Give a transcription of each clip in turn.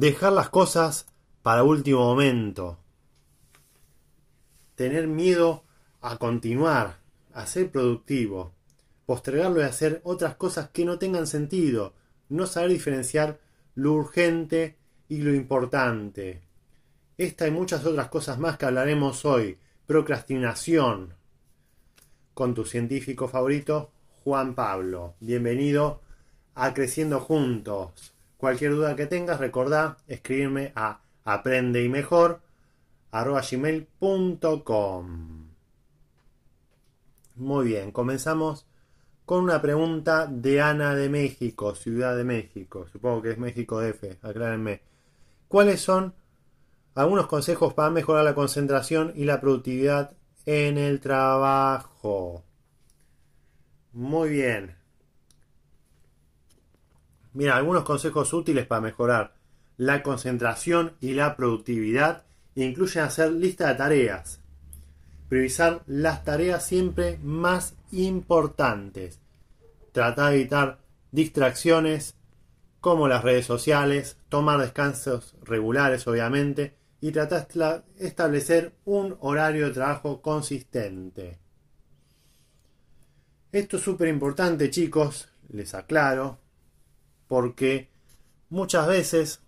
Dejar las cosas para último momento. Tener miedo a continuar, a ser productivo. Postergarlo y hacer otras cosas que no tengan sentido. No saber diferenciar lo urgente y lo importante. Esta y muchas otras cosas más que hablaremos hoy. Procrastinación. Con tu científico favorito, Juan Pablo. Bienvenido a Creciendo Juntos. Cualquier duda que tengas, recordá escribirme a aprende y mejor Muy bien, comenzamos con una pregunta de Ana de México, Ciudad de México. Supongo que es México DF, aclárenme. ¿Cuáles son algunos consejos para mejorar la concentración y la productividad en el trabajo? Muy bien. Mira, algunos consejos útiles para mejorar la concentración y la productividad incluyen hacer lista de tareas, priorizar las tareas siempre más importantes, tratar de evitar distracciones como las redes sociales, tomar descansos regulares obviamente y tratar de establecer un horario de trabajo consistente. Esto es súper importante chicos, les aclaro, porque muchas veces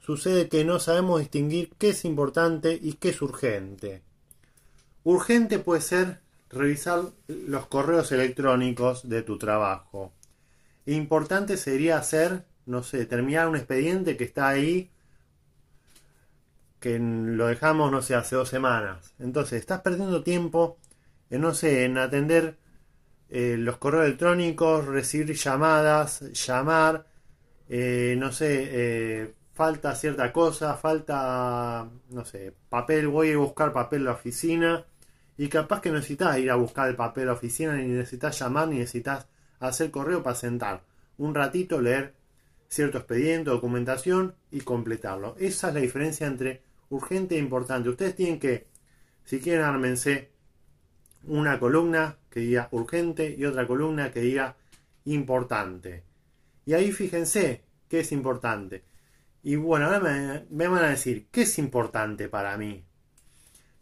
sucede que no sabemos distinguir qué es importante y qué es urgente. Urgente puede ser revisar los correos electrónicos de tu trabajo. Importante sería hacer, no sé, terminar un expediente que está ahí, que lo dejamos, no sé, hace dos semanas. Entonces, estás perdiendo tiempo en, no sé, en atender eh, los correos electrónicos, recibir llamadas, llamar, eh, no sé, eh, falta cierta cosa, falta, no sé, papel, voy a buscar papel en la oficina y capaz que necesitas ir a buscar el papel en la oficina, ni necesitas llamar, ni necesitas hacer correo para sentar un ratito, leer cierto expediente, documentación y completarlo. Esa es la diferencia entre urgente e importante. Ustedes tienen que, si quieren, ármense una columna que diga urgente y otra columna que diga importante. Y ahí fíjense qué es importante. Y bueno, ahora me, van a decir, ¿qué es importante para mí?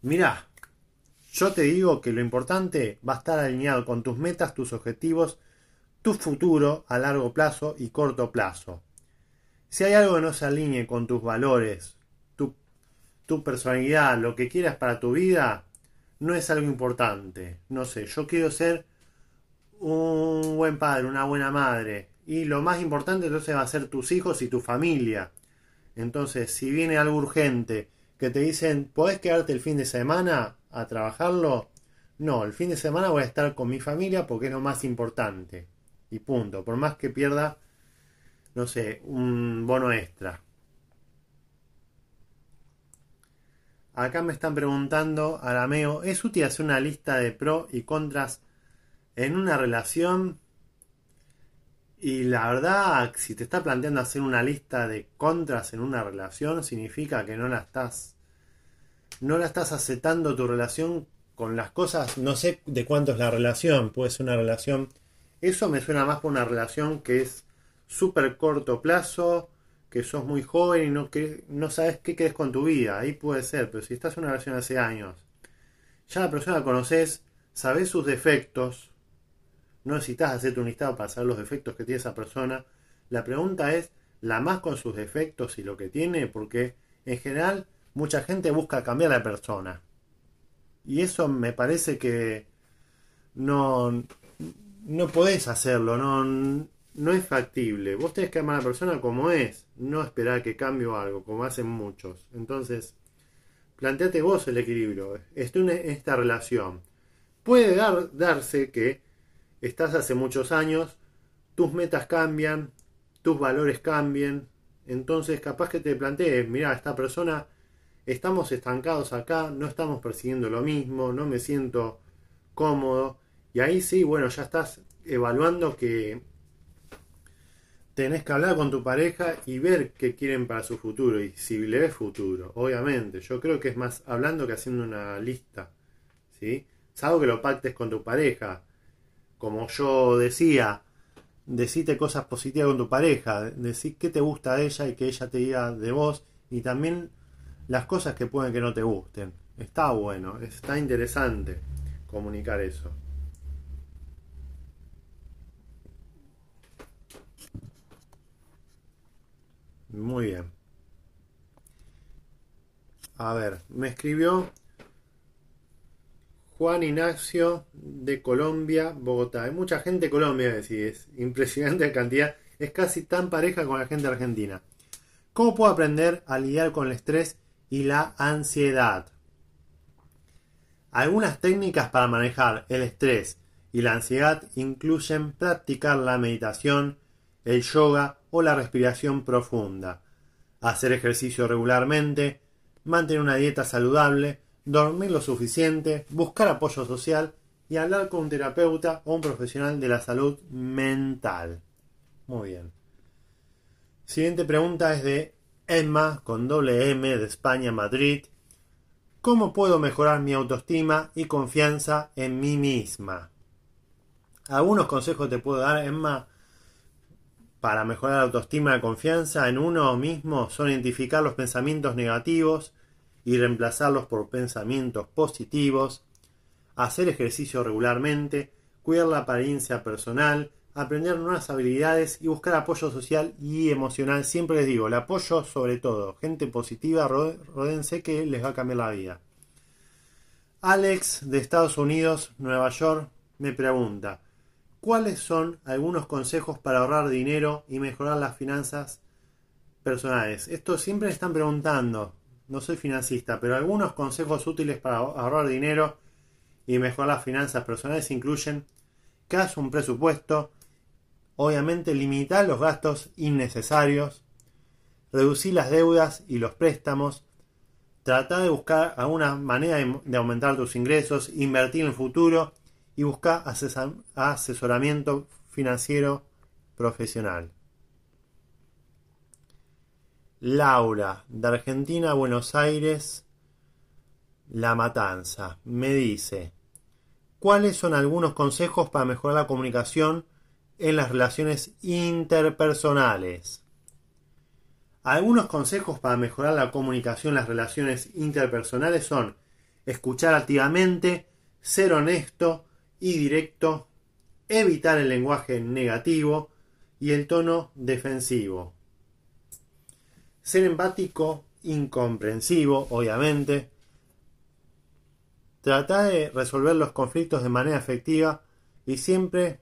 Mirá, yo te digo que lo importante va a estar alineado con tus metas, tus objetivos, tu futuro a largo plazo y corto plazo. Si hay algo que no se alinee con tus valores, tu, tu personalidad, lo que quieras para tu vida, no es algo importante. No sé, yo quiero ser un buen padre, una buena madre. Y lo más importante entonces va a ser tus hijos y tu familia. Entonces, si viene algo urgente que te dicen, ¿podés quedarte el fin de semana a trabajarlo? No, el fin de semana voy a estar con mi familia porque es lo más importante. Y punto. Por más que pierda, no sé, un bono extra. Acá me están preguntando, Arameo, ¿es útil hacer una lista de pros y contras en una relación? Y la verdad, si te está planteando hacer una lista de contras en una relación, significa que no la estás. No la estás aceptando tu relación con las cosas. No sé de cuánto es la relación. Puede ser una relación. Eso me suena más por una relación que es súper corto plazo que sos muy joven y no, que, no sabes qué querés con tu vida. Ahí puede ser, pero si estás en una relación hace años, ya la persona la conoces, sabes sus defectos, no necesitas hacerte un listado para saber los defectos que tiene esa persona. La pregunta es, ¿la más con sus defectos y lo que tiene? Porque en general mucha gente busca cambiar a la persona. Y eso me parece que no, no podés hacerlo, no, no es factible. Vos tenés que amar a la persona como es, no esperar que cambie algo, como hacen muchos. Entonces, planteate vos el equilibrio. Estoy en esta relación. Puede darse que estás hace muchos años, tus metas cambian, tus valores cambien. Entonces, capaz que te plantees, mira, esta persona, estamos estancados acá, no estamos persiguiendo lo mismo, no me siento cómodo. Y ahí sí, bueno, ya estás evaluando que tenés que hablar con tu pareja y ver qué quieren para su futuro y si le ves futuro, obviamente. Yo creo que es más hablando que haciendo una lista, ¿sí? Salvo que lo pactes con tu pareja. Como yo decía, decite cosas positivas con tu pareja, decir qué te gusta de ella y que ella te diga de vos y también las cosas que pueden que no te gusten. Está bueno, está interesante comunicar eso. Muy bien. A ver, me escribió Juan Ignacio de Colombia, Bogotá. Hay mucha gente de Colombia, es impresionante la cantidad. Es casi tan pareja con la gente argentina. ¿Cómo puedo aprender a lidiar con el estrés y la ansiedad? Algunas técnicas para manejar el estrés y la ansiedad incluyen practicar la meditación, el yoga o la respiración profunda, hacer ejercicio regularmente, mantener una dieta saludable, dormir lo suficiente, buscar apoyo social y hablar con un terapeuta o un profesional de la salud mental. Muy bien. Siguiente pregunta es de Emma con doble M de España, Madrid. ¿Cómo puedo mejorar mi autoestima y confianza en mí misma? Algunos consejos te puedo dar, Emma, para mejorar la autoestima y confianza en uno mismo son identificar los pensamientos negativos y reemplazarlos por pensamientos positivos, hacer ejercicio regularmente, cuidar la apariencia personal, aprender nuevas habilidades y buscar apoyo social y emocional. Siempre les digo, el apoyo sobre todo, gente positiva, rodense que les va a cambiar la vida. Alex de Estados Unidos, Nueva York, me pregunta, ¿Cuáles son algunos consejos para ahorrar dinero y mejorar las finanzas personales? Esto siempre me están preguntando. No soy financista, pero algunos consejos útiles para ahorrar dinero y mejorar las finanzas personales incluyen que hagas un presupuesto, obviamente limitar los gastos innecesarios, reducir las deudas y los préstamos, tratar de buscar alguna manera de aumentar tus ingresos, invertir en el futuro y busca asesoramiento financiero profesional. Laura, de Argentina Buenos Aires, La Matanza, me dice, ¿cuáles son algunos consejos para mejorar la comunicación en las relaciones interpersonales? Algunos consejos para mejorar la comunicación en las relaciones interpersonales son escuchar activamente, ser honesto, y directo, evitar el lenguaje negativo y el tono defensivo. Ser empático, incomprensivo, obviamente. Tratar de resolver los conflictos de manera efectiva y siempre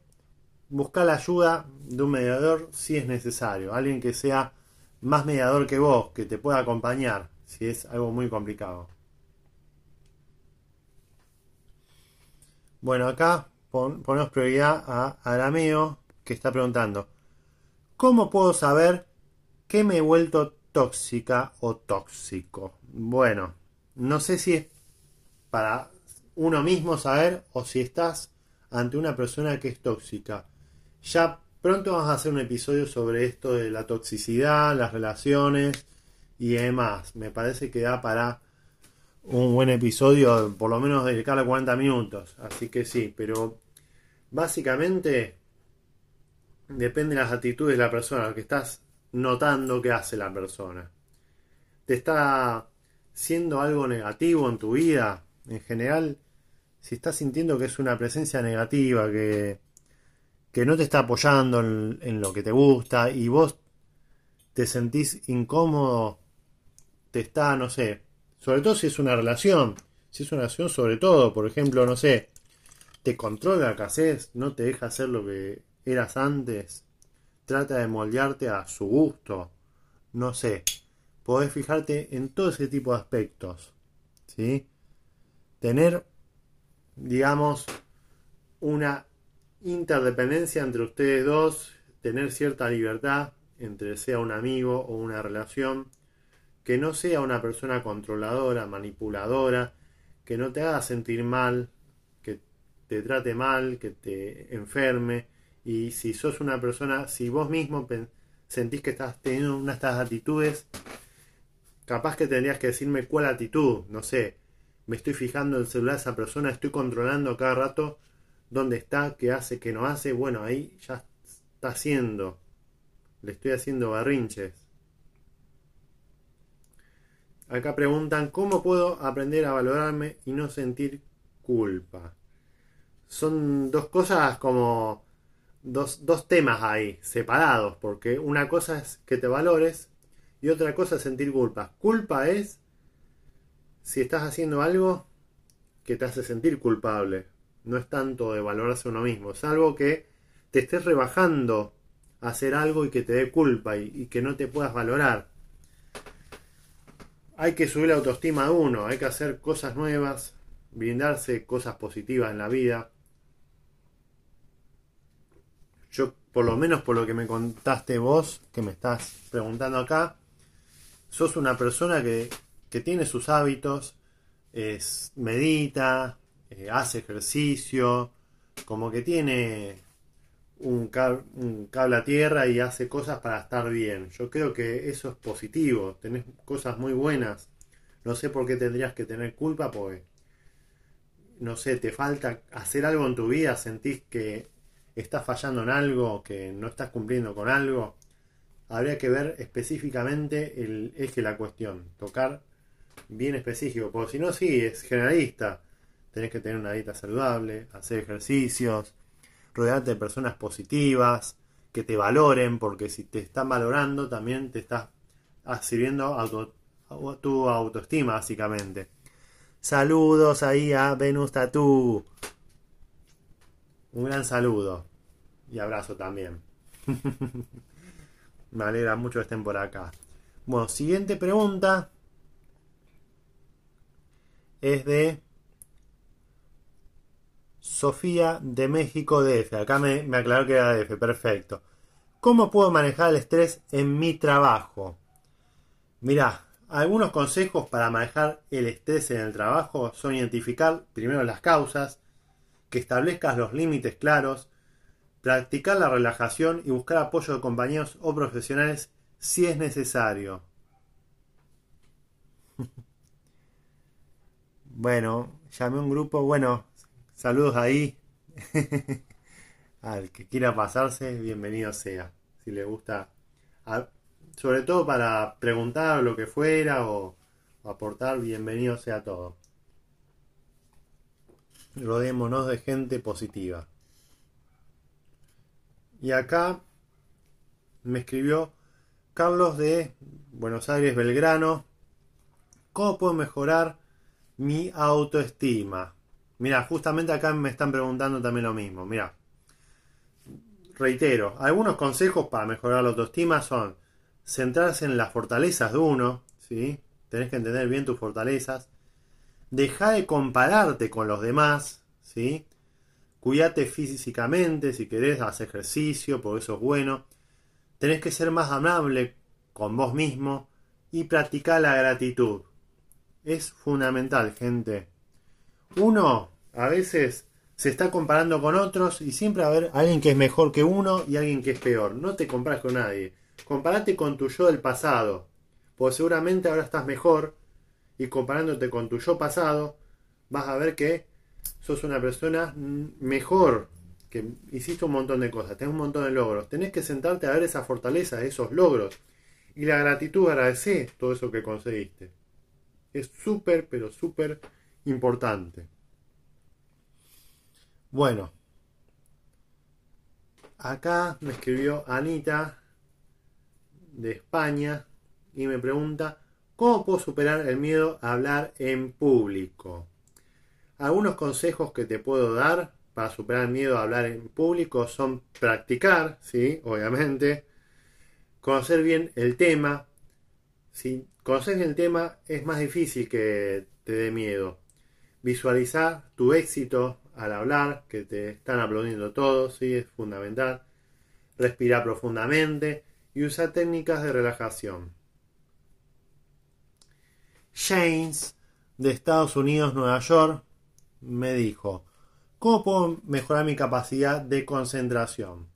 buscar la ayuda de un mediador si es necesario. Alguien que sea más mediador que vos, que te pueda acompañar si es algo muy complicado. Bueno, acá ponemos prioridad a Arameo, que está preguntando, ¿cómo puedo saber que me he vuelto tóxica o tóxico? Bueno, no sé si es para uno mismo saber o si estás ante una persona que es tóxica. Ya pronto vamos a hacer un episodio sobre esto de la toxicidad, las relaciones y demás. Me parece que da para un buen episodio, por lo menos dedicarle 40 minutos. Así que sí, pero básicamente depende de las actitudes de la persona, lo que estás notando que hace la persona. ¿Te está siendo algo negativo en tu vida? En general, si estás sintiendo que es una presencia negativa, que, que no te está apoyando en, en lo que te gusta y vos te sentís incómodo, te está, no sé, sobre todo si es una relación. Si es una relación, sobre todo, por ejemplo, no sé, te controla que haces, no te deja hacer lo que eras antes, trata de moldearte a su gusto, no sé. Podés fijarte en todo ese tipo de aspectos. ¿Sí? Tener, digamos, una interdependencia entre ustedes dos, tener cierta libertad entre sea un amigo o una relación, que no sea una persona controladora, manipuladora, que no te haga sentir mal, que te trate mal, que te enferme. Y si sos una persona, si vos mismo sentís que estás teniendo una de estas actitudes, capaz que tendrías que decirme cuál actitud, no sé, me estoy fijando en el celular de esa persona, estoy controlando cada rato dónde está, qué hace, qué no hace, bueno, ahí ya está haciendo, le estoy haciendo barrinches. Acá preguntan, ¿cómo puedo aprender a valorarme y no sentir culpa? Son dos cosas como dos, dos temas ahí, separados, porque una cosa es que te valores y otra cosa es sentir culpa. Culpa es si estás haciendo algo que te hace sentir culpable. No es tanto de valorarse uno mismo, es algo que te estés rebajando a hacer algo y que te dé culpa y que no te puedas valorar hay que subir la autoestima de uno, hay que hacer cosas nuevas, brindarse cosas positivas en la vida. Yo, por lo menos por lo que me contaste vos, que me estás preguntando acá, sos una persona que, tiene sus hábitos, es, medita, eh, hace ejercicio, como que tiene un, cable a tierra y hace cosas para estar bien. Yo creo que eso es positivo, tenés cosas muy buenas. No sé por qué tendrías que tener culpa, porque, no sé, te falta hacer algo en tu vida, sentís que estás fallando en algo, que no estás cumpliendo con algo. Habría que ver específicamente el eje de la cuestión, tocar bien específico, porque si no, sí, es generalista. Tenés que tener una dieta saludable, hacer ejercicios, rodearte de personas positivas, que te valoren, porque si te están valorando también te estás sirviendo a tu autoestima, básicamente. Saludos ahí a Venus Tattoo. Un gran saludo. Y abrazo también. Me alegra mucho que estén por acá. Bueno, siguiente pregunta. Es de Sofía de México DF. Acá me, me aclaró que era DF, perfecto. ¿Cómo puedo manejar el estrés en mi trabajo? Mirá, algunos consejos para manejar el estrés en el trabajo son identificar primero las causas, que establezcas los límites claros, practicar la relajación y buscar apoyo de compañeros o profesionales si es necesario. bueno, llamé un grupo, bueno, Saludos ahí. Al que quiera pasarse, bienvenido sea. Si le gusta, sobre todo para preguntar lo que fuera o, aportar, bienvenido sea todo. Rodémonos de gente positiva. Y acá me escribió Carlos de Buenos Aires, Belgrano. ¿Cómo puedo mejorar mi autoestima? Mira, justamente acá me están preguntando también lo mismo. Mira, reitero, algunos consejos para mejorar la autoestima son centrarse en las fortalezas de uno, ¿sí? Tenés que entender bien tus fortalezas. Deja de compararte con los demás, ¿sí? Cuídate físicamente, si querés, haz ejercicio, porque eso es bueno. Tenés que ser más amable con vos mismo y practicar la gratitud. Es fundamental, gente. Uno a veces se está comparando con otros y siempre va a haber alguien que es mejor que uno y alguien que es peor. No te comparas con nadie. Comparate con tu yo del pasado. Porque seguramente ahora estás mejor y comparándote con tu yo pasado vas a ver que sos una persona mejor, que hiciste un montón de cosas, tenés un montón de logros. Tenés que sentarte a ver esa fortaleza, esos logros. Y la gratitud, agradecer todo eso que conseguiste. Es súper, pero súper importante. Bueno, acá me escribió Anita de España y me pregunta, ¿cómo puedo superar el miedo a hablar en público? Algunos consejos que te puedo dar para superar el miedo a hablar en público son practicar, sí, obviamente, conocer bien el tema. Si conoces el tema es más difícil que te dé miedo. Visualizar tu éxito al hablar, que te están aplaudiendo todos, ¿sí? es fundamental. Respirar profundamente y usa técnicas de relajación. James, de Estados Unidos, Nueva York, me dijo, ¿cómo puedo mejorar mi capacidad de concentración?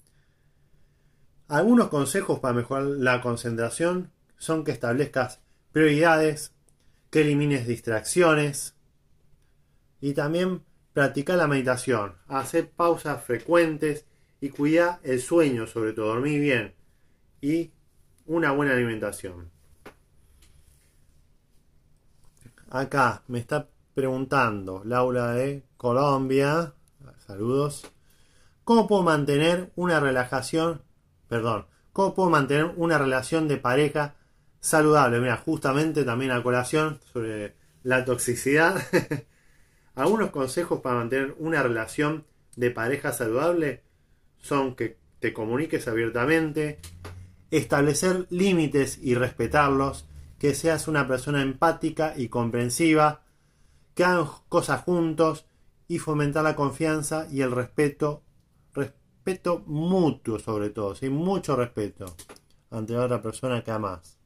Algunos consejos para mejorar la concentración son que establezcas prioridades, que elimines distracciones y también practicar la meditación, hacer pausas frecuentes y cuidar el sueño, sobre todo dormir bien y una buena alimentación. Acá me está preguntando Laura de Colombia, saludos, ¿cómo puedo mantener una relajación, perdón, cómo puedo mantener una relación de pareja saludable? Mira, justamente también a colación sobre la toxicidad. Algunos consejos para mantener una relación de pareja saludable son que te comuniques abiertamente, establecer límites y respetarlos, que seas una persona empática y comprensiva, que hagan cosas juntos y fomentar la confianza y el respeto, respeto mutuo sobre todo, sin mucho respeto ante la otra persona que amas.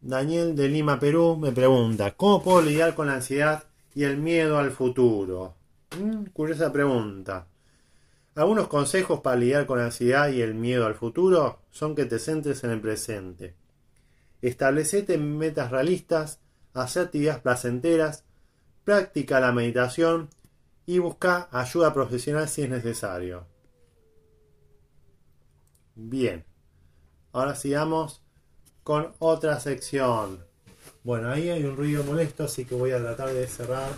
Daniel de Lima, Perú, me pregunta, ¿cómo puedo lidiar con la ansiedad y el miedo al futuro? Mm, curiosa pregunta. Algunos consejos para lidiar con la ansiedad y el miedo al futuro son que te centres en el presente. Establecete metas realistas, hacer actividades placenteras, practica la meditación y busca ayuda profesional si es necesario. Bien, ahora sigamos con otra sección. Bueno, ahí hay un ruido molesto, así que voy a tratar de cerrar.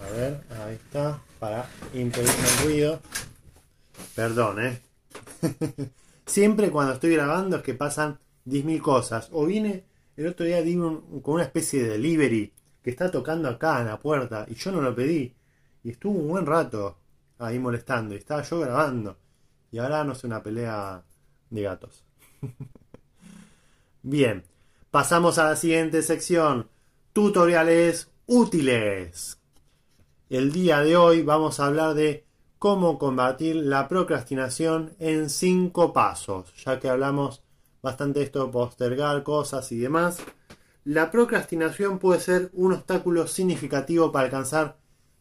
A ver, ahí está, para impedir el ruido. Perdón, ¿eh? Siempre cuando estoy grabando es que pasan 10.000 cosas. O viene, el otro día di con una especie de delivery que está tocando acá en la puerta y yo no lo pedí. Y estuvo un buen rato ahí molestando y estaba yo grabando. Y ahora no sé, una pelea de gatos. Bien, pasamos a la siguiente sección. Tutoriales útiles. El día de hoy vamos a hablar de cómo combatir la procrastinación en cinco pasos, ya que hablamos bastante de esto de postergar cosas y demás. La procrastinación puede ser un obstáculo significativo para alcanzar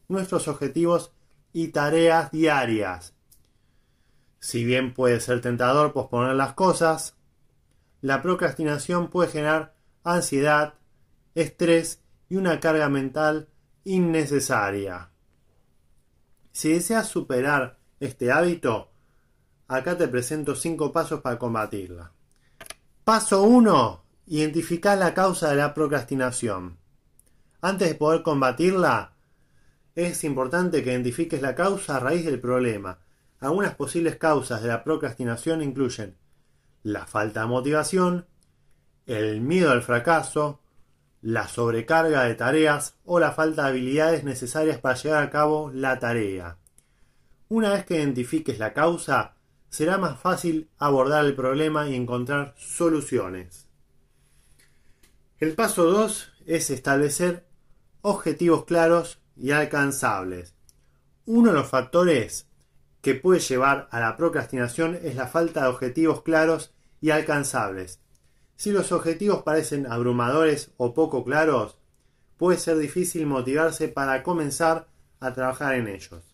nuestros objetivos y tareas diarias. Si bien puede ser tentador posponer las cosas, la procrastinación puede generar ansiedad, estrés y una carga mental innecesaria. Si deseas superar este hábito, acá te presento 5 pasos para combatirla. Paso 1. Identificar la causa de la procrastinación. Antes de poder combatirla, es importante que identifiques la causa a raíz del problema. Algunas posibles causas de la procrastinación incluyen la falta de motivación, el miedo al fracaso, la sobrecarga de tareas o la falta de habilidades necesarias para llevar a cabo la tarea. Una vez que identifiques la causa, será más fácil abordar el problema y encontrar soluciones. El paso 2 es establecer objetivos claros y alcanzables. Uno de los factores que puede llevar a la procrastinación es la falta de objetivos claros y alcanzables. Si los objetivos parecen abrumadores o poco claros, puede ser difícil motivarse para comenzar a trabajar en ellos.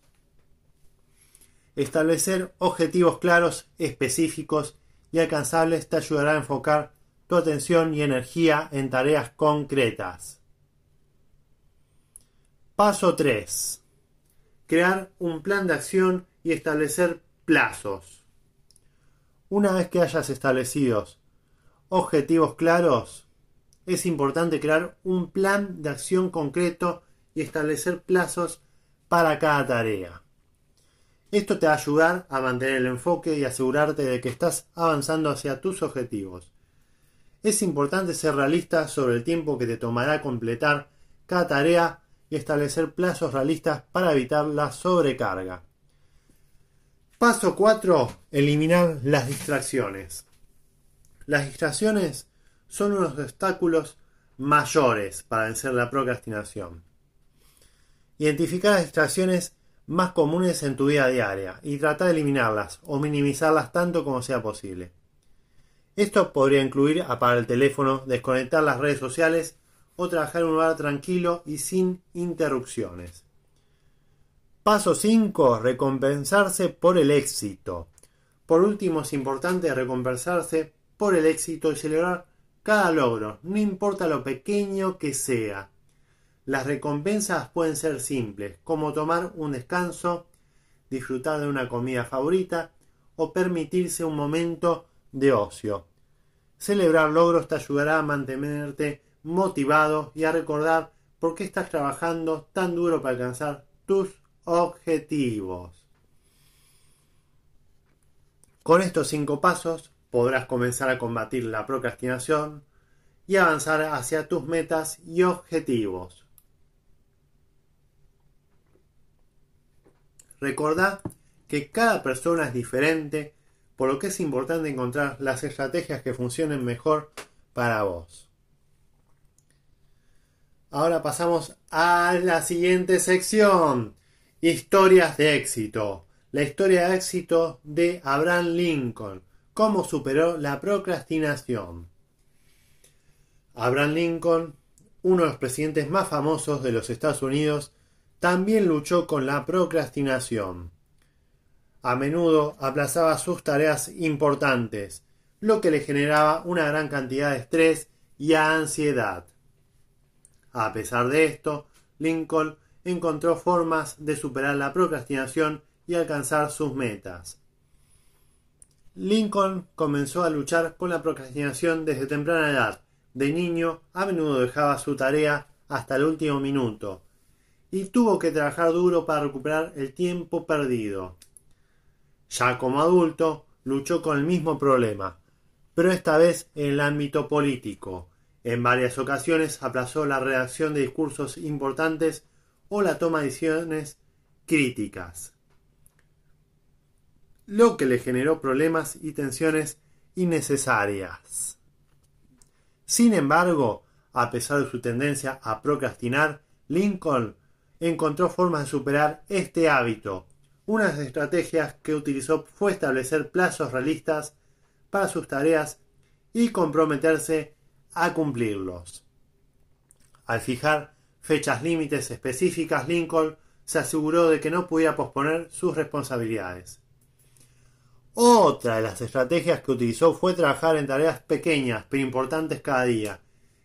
Establecer objetivos claros, específicos y alcanzables te ayudará a enfocar tu atención y energía en tareas concretas. Paso 3. Crear un plan de acción y establecer plazos. Una vez que hayas establecidos objetivos claros, es importante crear un plan de acción concreto y establecer plazos para cada tarea. Esto te va a ayudar a mantener el enfoque y asegurarte de que estás avanzando hacia tus objetivos. Es importante ser realista sobre el tiempo que te tomará completar cada tarea y establecer plazos realistas para evitar la sobrecarga. Paso 4. Eliminar las distracciones. Las distracciones son unos obstáculos mayores para vencer la procrastinación. Identificar las distracciones más comunes en tu vida diaria y trata de eliminarlas o minimizarlas tanto como sea posible. Esto podría incluir apagar el teléfono, desconectar las redes sociales o trabajar en un lugar tranquilo y sin interrupciones. Paso 5. Recompensarse por el éxito. Por último, es importante recompensarse por el éxito y celebrar cada logro, no importa lo pequeño que sea. Las recompensas pueden ser simples, como tomar un descanso, disfrutar de una comida favorita o permitirse un momento de ocio. Celebrar logros te ayudará a mantenerte motivado y a recordar por qué estás trabajando tan duro para alcanzar tus objetivos. Con estos cinco pasos podrás comenzar a combatir la procrastinación y avanzar hacia tus metas y objetivos. Recordá que cada persona es diferente, por lo que es importante encontrar las estrategias que funcionen mejor para vos. Ahora pasamos a la siguiente sección. Historias de éxito. La historia de éxito de Abraham Lincoln. Cómo superó la procrastinación. Abraham Lincoln, uno de los presidentes más famosos de los Estados Unidos, también luchó con la procrastinación. A menudo aplazaba sus tareas importantes, lo que le generaba una gran cantidad de estrés y ansiedad. A pesar de esto, Lincoln encontró formas de superar la procrastinación y alcanzar sus metas. Lincoln comenzó a luchar con la procrastinación desde temprana edad. De niño, a menudo dejaba su tarea hasta el último minuto, y tuvo que trabajar duro para recuperar el tiempo perdido. Ya como adulto, luchó con el mismo problema, pero esta vez en el ámbito político. En varias ocasiones aplazó la redacción de discursos importantes o la toma de decisiones críticas, lo que le generó problemas y tensiones innecesarias. Sin embargo, a pesar de su tendencia a procrastinar, Lincoln encontró formas de superar este hábito. Una de las estrategias que utilizó fue establecer plazos realistas para sus tareas y comprometerse a cumplirlos. Al fijar fechas límites específicas, Lincoln se aseguró de que no pudiera posponer sus responsabilidades. Otra de las estrategias que utilizó fue trabajar en tareas pequeñas pero importantes cada día.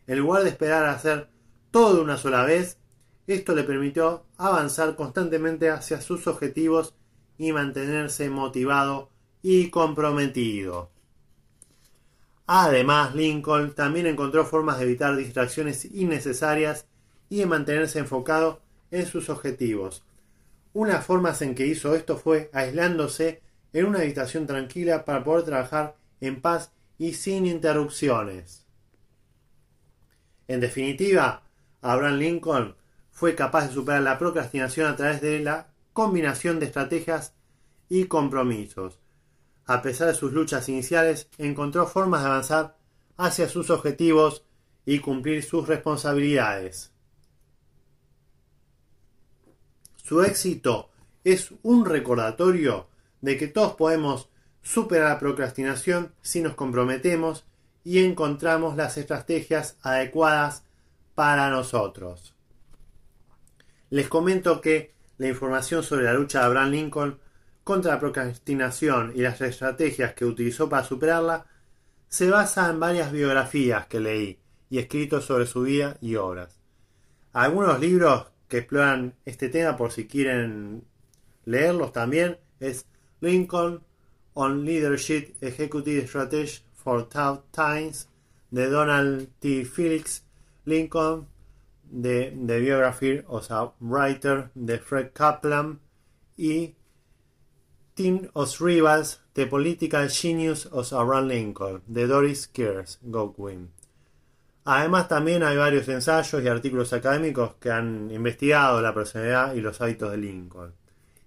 En lugar de esperar a hacer todo de una sola vez, esto le permitió avanzar constantemente hacia sus objetivos y mantenerse motivado y comprometido. Además, Lincoln también encontró formas de evitar distracciones innecesarias y de mantenerse enfocado en sus objetivos. Una forma en que hizo esto fue aislándose en una habitación tranquila para poder trabajar en paz y sin interrupciones. En definitiva, Abraham Lincoln fue capaz de superar la procrastinación a través de la combinación de estrategias y compromisos. A pesar de sus luchas iniciales, encontró formas de avanzar hacia sus objetivos y cumplir sus responsabilidades. Su éxito es un recordatorio de que todos podemos superar la procrastinación si nos comprometemos y encontramos las estrategias adecuadas para nosotros. Les comento que la información sobre la lucha de Abraham Lincoln contra la procrastinación y las estrategias que utilizó para superarla se basa en varias biografías que leí y escritos sobre su vida y obras. Algunos libros que exploran este tema por si quieren leerlos también es Lincoln on Leadership Executive Strategy for Tough Times de Donald T. Felix, Lincoln de The Biography of a Writer de Fred Kaplan y Team of Rivals, The Political Genius of Abraham Lincoln de Doris Kears Godwin. Además también hay varios ensayos y artículos académicos que han investigado la personalidad y los hábitos de Lincoln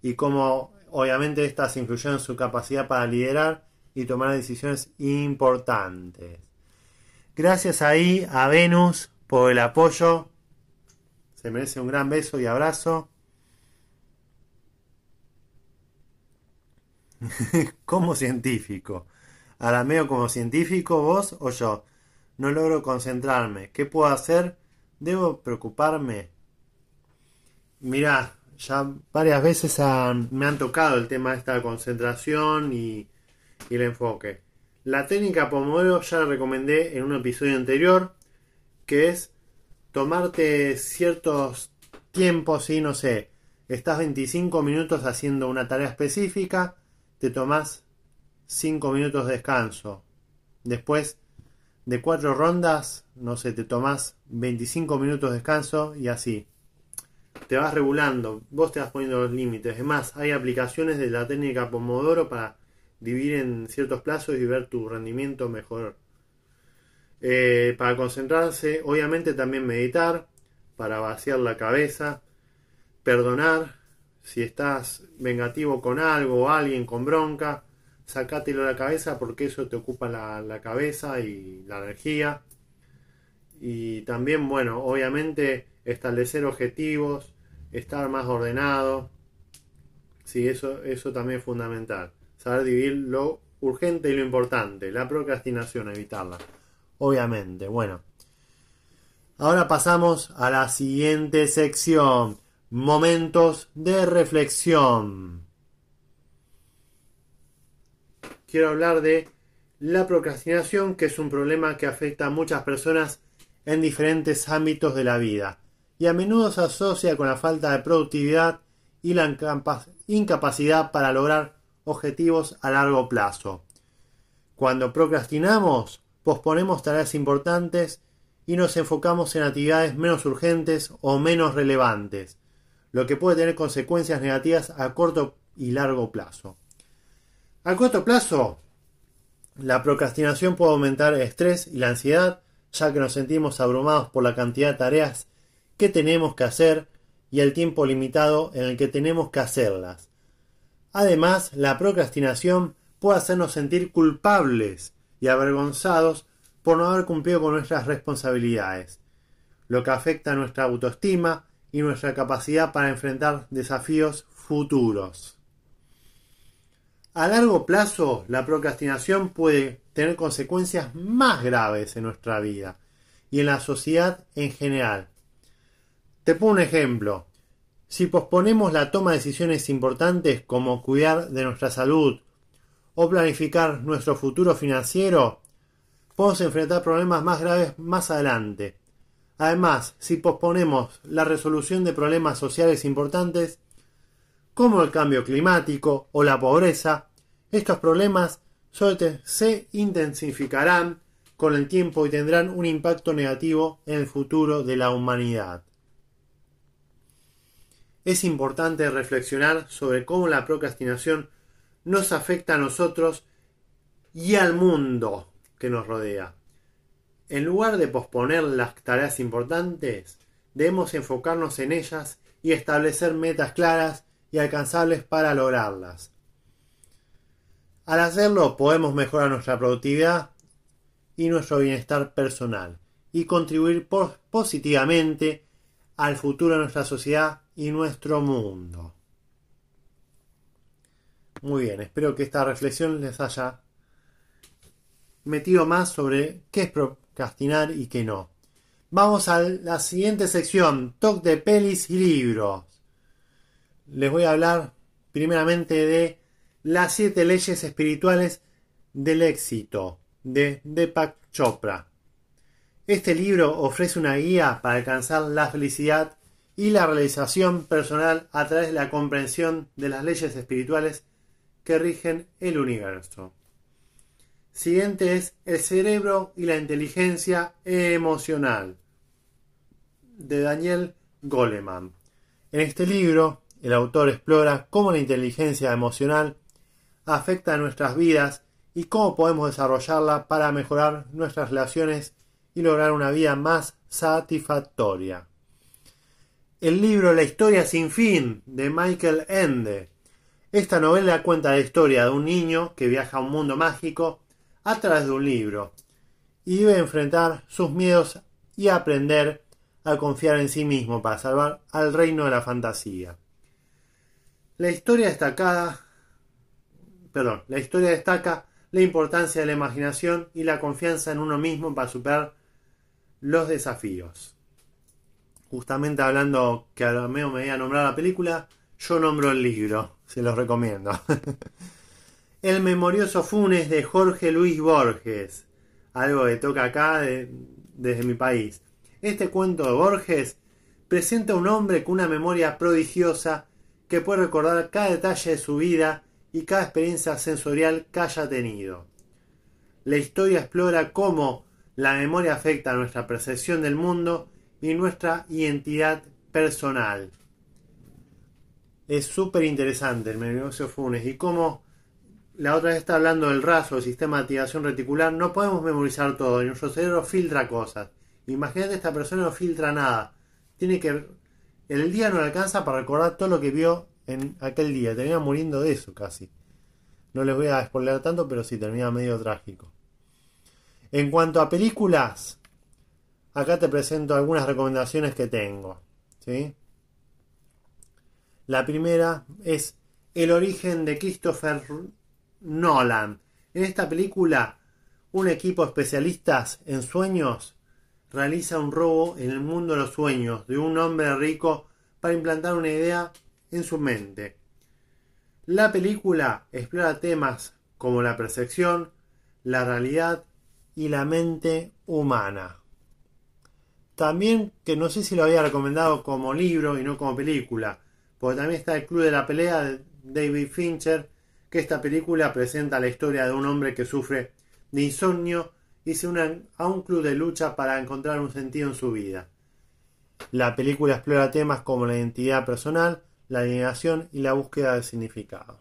y cómo obviamente estas influyeron en su capacidad para liderar y tomar decisiones importantes. Gracias ahí a Venus por el apoyo se merece un gran beso y abrazo. como científico. Arameo como científico, vos o yo. No logro concentrarme. ¿Qué puedo hacer? ¿Debo preocuparme? Mirá, ya varias veces me han tocado el tema de esta concentración y, y el enfoque. La técnica Pomodoro ya la recomendé en un episodio anterior, que es tomarte ciertos tiempos, y no sé, estás 25 minutos haciendo una tarea específica, te tomas 5 minutos de descanso. Después de 4 rondas, no sé, te tomas 25 minutos de descanso y así. Te vas regulando, vos te vas poniendo los límites. Es más, hay aplicaciones de la técnica Pomodoro para dividir en ciertos plazos y ver tu rendimiento mejor. Eh, para concentrarse, obviamente también meditar, para vaciar la cabeza, perdonar, si estás vengativo con algo alguien con bronca, sacátelo de la cabeza porque eso te ocupa la, la cabeza y la energía. Y también, bueno, obviamente establecer objetivos, estar más ordenado. Sí, eso, eso también es fundamental. Saber dividir lo urgente y lo importante. La procrastinación, evitarla. Obviamente, bueno. Ahora pasamos a la siguiente sección. Momentos de reflexión. Quiero hablar de la procrastinación, que es un problema que afecta a muchas personas en diferentes ámbitos de la vida y a menudo se asocia con la falta de productividad y la incapacidad para lograr objetivos a largo plazo. Cuando procrastinamos, posponemos tareas importantes y nos enfocamos en actividades menos urgentes o menos relevantes, lo que puede tener consecuencias negativas a corto y largo plazo. A corto plazo, la procrastinación puede aumentar el estrés y la ansiedad, ya que nos sentimos abrumados por la cantidad de tareas que tenemos que hacer y el tiempo limitado en el que tenemos que hacerlas. Además, la procrastinación puede hacernos sentir culpables y avergonzados por no haber cumplido con nuestras responsabilidades, lo que afecta a nuestra autoestima y nuestra capacidad para enfrentar desafíos futuros. A largo plazo, la procrastinación puede tener consecuencias más graves en nuestra vida y en la sociedad en general. Te pongo un ejemplo. Si posponemos la toma de decisiones importantes como cuidar de nuestra salud o planificar nuestro futuro financiero, podemos enfrentar problemas más graves más adelante. Además, si posponemos la resolución de problemas sociales importantes, como el cambio climático o la pobreza, estos problemas se intensificarán con el tiempo y tendrán un impacto negativo en el futuro de la humanidad. Es importante reflexionar sobre cómo la procrastinación nos afecta a nosotros y al mundo que nos rodea. En lugar de posponer las tareas importantes, debemos enfocarnos en ellas y establecer metas claras y alcanzables para lograrlas. Al hacerlo podemos mejorar nuestra productividad y nuestro bienestar personal y contribuir positivamente al futuro de nuestra sociedad y nuestro mundo. Muy bien, espero que esta reflexión les haya metido más sobre qué es procrastinar y qué no. Vamos a la siguiente sección, talk de pelis y libros. Les voy a hablar primeramente de las siete leyes espirituales del éxito de Deepak Chopra. Este libro ofrece una guía para alcanzar la felicidad y la realización personal a través de la comprensión de las leyes espirituales que rigen el universo. Siguiente es El cerebro y la inteligencia emocional de Daniel Goleman. En este libro, el autor explora cómo la inteligencia emocional afecta a nuestras vidas y cómo podemos desarrollarla para mejorar nuestras relaciones y lograr una vida más satisfactoria. El libro La historia sin fin de Michael Ende. Esta novela cuenta la historia de un niño que viaja a un mundo mágico a través de un libro y debe enfrentar sus miedos y aprender a confiar en sí mismo para salvar al reino de la fantasía. La historia destacada perdón, la historia destaca la importancia de la imaginación y la confianza en uno mismo para superar los desafíos. Justamente hablando que a lo mejor me voy a nombrar la película, yo nombro el libro, se los recomiendo. el memorioso Funes de Jorge Luis Borges, algo que toca acá desde mi país. Este cuento de Borges presenta a un hombre con una memoria prodigiosa que puede recordar cada detalle de su vida y cada experiencia sensorial que haya tenido. La historia explora cómo la memoria afecta a nuestra percepción del mundo y nuestra identidad personal. Es súper interesante el negocio Funes y cómo la otra vez está hablando del raso, el sistema de activación reticular, no podemos memorizar todo, y nuestro cerebro filtra cosas. Imagínate esta persona no filtra nada. Tiene que el día no alcanza para recordar todo lo que vio en aquel día. Termina muriendo de eso casi. No les voy a spoiler tanto, pero sí, termina medio trágico. En cuanto a películas, acá te presento algunas recomendaciones que tengo. ¿sí? La primera es El origen de Christopher Nolan. En esta película, un equipo de especialistas en sueños realiza un robo en el mundo de los sueños de un hombre rico para implantar una idea en su mente. La película explora temas como la percepción, la realidad y la mente humana. También, que no sé si lo había recomendado como libro y no como película, porque también está el Club de la Pelea de David Fincher, que esta película presenta la historia de un hombre que sufre de insomnio y se une a un club de lucha para encontrar un sentido en su vida. La película explora temas como la identidad personal, la alineación y la búsqueda de significado.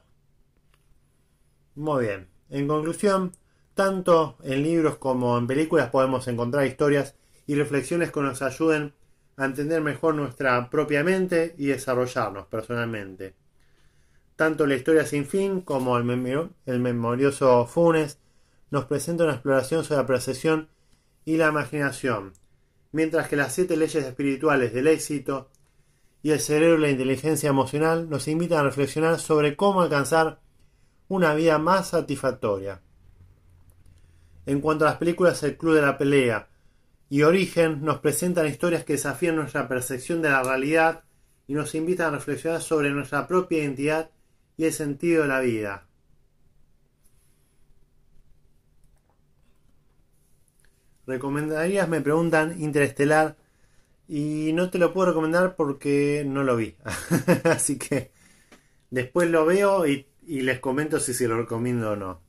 Muy bien. En conclusión, tanto en libros como en películas podemos encontrar historias y reflexiones que nos ayuden a entender mejor nuestra propia mente y desarrollarnos personalmente. Tanto la historia sin fin como el, el memorioso Funes nos presenta una exploración sobre la percepción y la imaginación, mientras que las siete leyes espirituales del éxito y el cerebro y la inteligencia emocional nos invitan a reflexionar sobre cómo alcanzar una vida más satisfactoria. En cuanto a las películas El Club de la Pelea y Origen nos presentan historias que desafían nuestra percepción de la realidad y nos invitan a reflexionar sobre nuestra propia identidad y el sentido de la vida. ¿Recomendarías? Me preguntan Interestelar. Y no te lo puedo recomendar porque no lo vi. Así que después lo veo y, les comento si se lo recomiendo o no.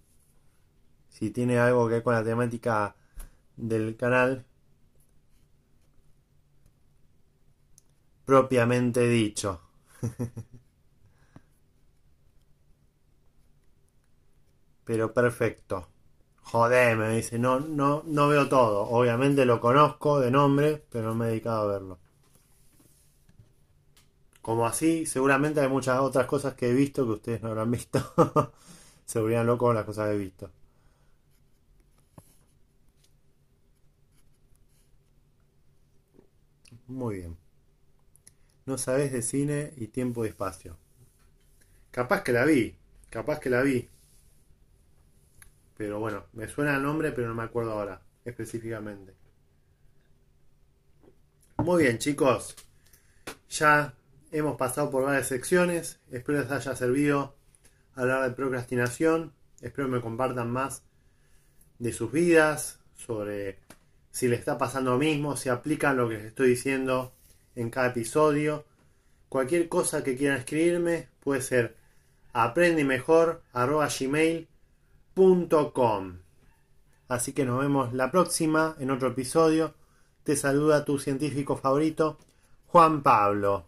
Si tiene algo que ver con la temática del canal. Propiamente dicho. Pero perfecto. Joder, me dice, no, no, no veo todo. Obviamente lo conozco de nombre, pero no me he dedicado a verlo. Como así, seguramente hay muchas otras cosas que he visto que ustedes no habrán visto. Se volvían locos las cosas que he visto. Muy bien. No sabes de cine y tiempo y espacio. Capaz que la vi, capaz que la vi. Pero bueno, me suena el nombre, pero no me acuerdo ahora específicamente. Muy bien, chicos. Ya hemos pasado por varias secciones. Espero les haya servido hablar de procrastinación. Espero me compartan más de sus vidas, sobre si les está pasando lo mismo, si aplican lo que les estoy diciendo en cada episodio. Cualquier cosa que quieran escribirme puede ser aprendimejor.gmail.com Así que nos vemos la próxima en otro episodio. Te saluda tu científico favorito, Juan Pablo.